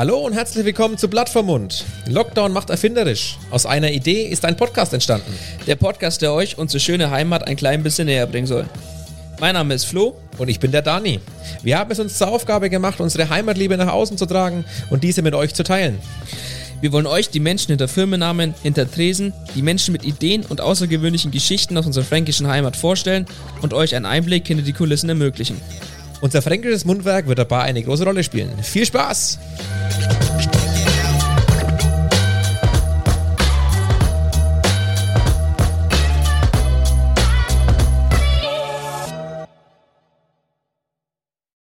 Hallo und herzlich willkommen zu Blatt vom Mund. Lockdown macht erfinderisch. Aus einer Idee ist ein Podcast entstanden. Der Podcast, der euch unsere schöne Heimat ein klein bisschen näher bringen soll. Mein Name ist Flo. Und ich bin der Dani. Wir haben es uns zur Aufgabe gemacht, unsere Heimatliebe nach außen zu tragen und diese mit euch zu teilen. Wir wollen euch die Menschen hinter Firmennamen, hinter Tresen, die Menschen mit Ideen und außergewöhnlichen Geschichten aus unserer fränkischen Heimat vorstellen und euch einen Einblick hinter die Kulissen ermöglichen. Unser fränkisches Mundwerk wird dabei eine große Rolle spielen. Viel Spaß!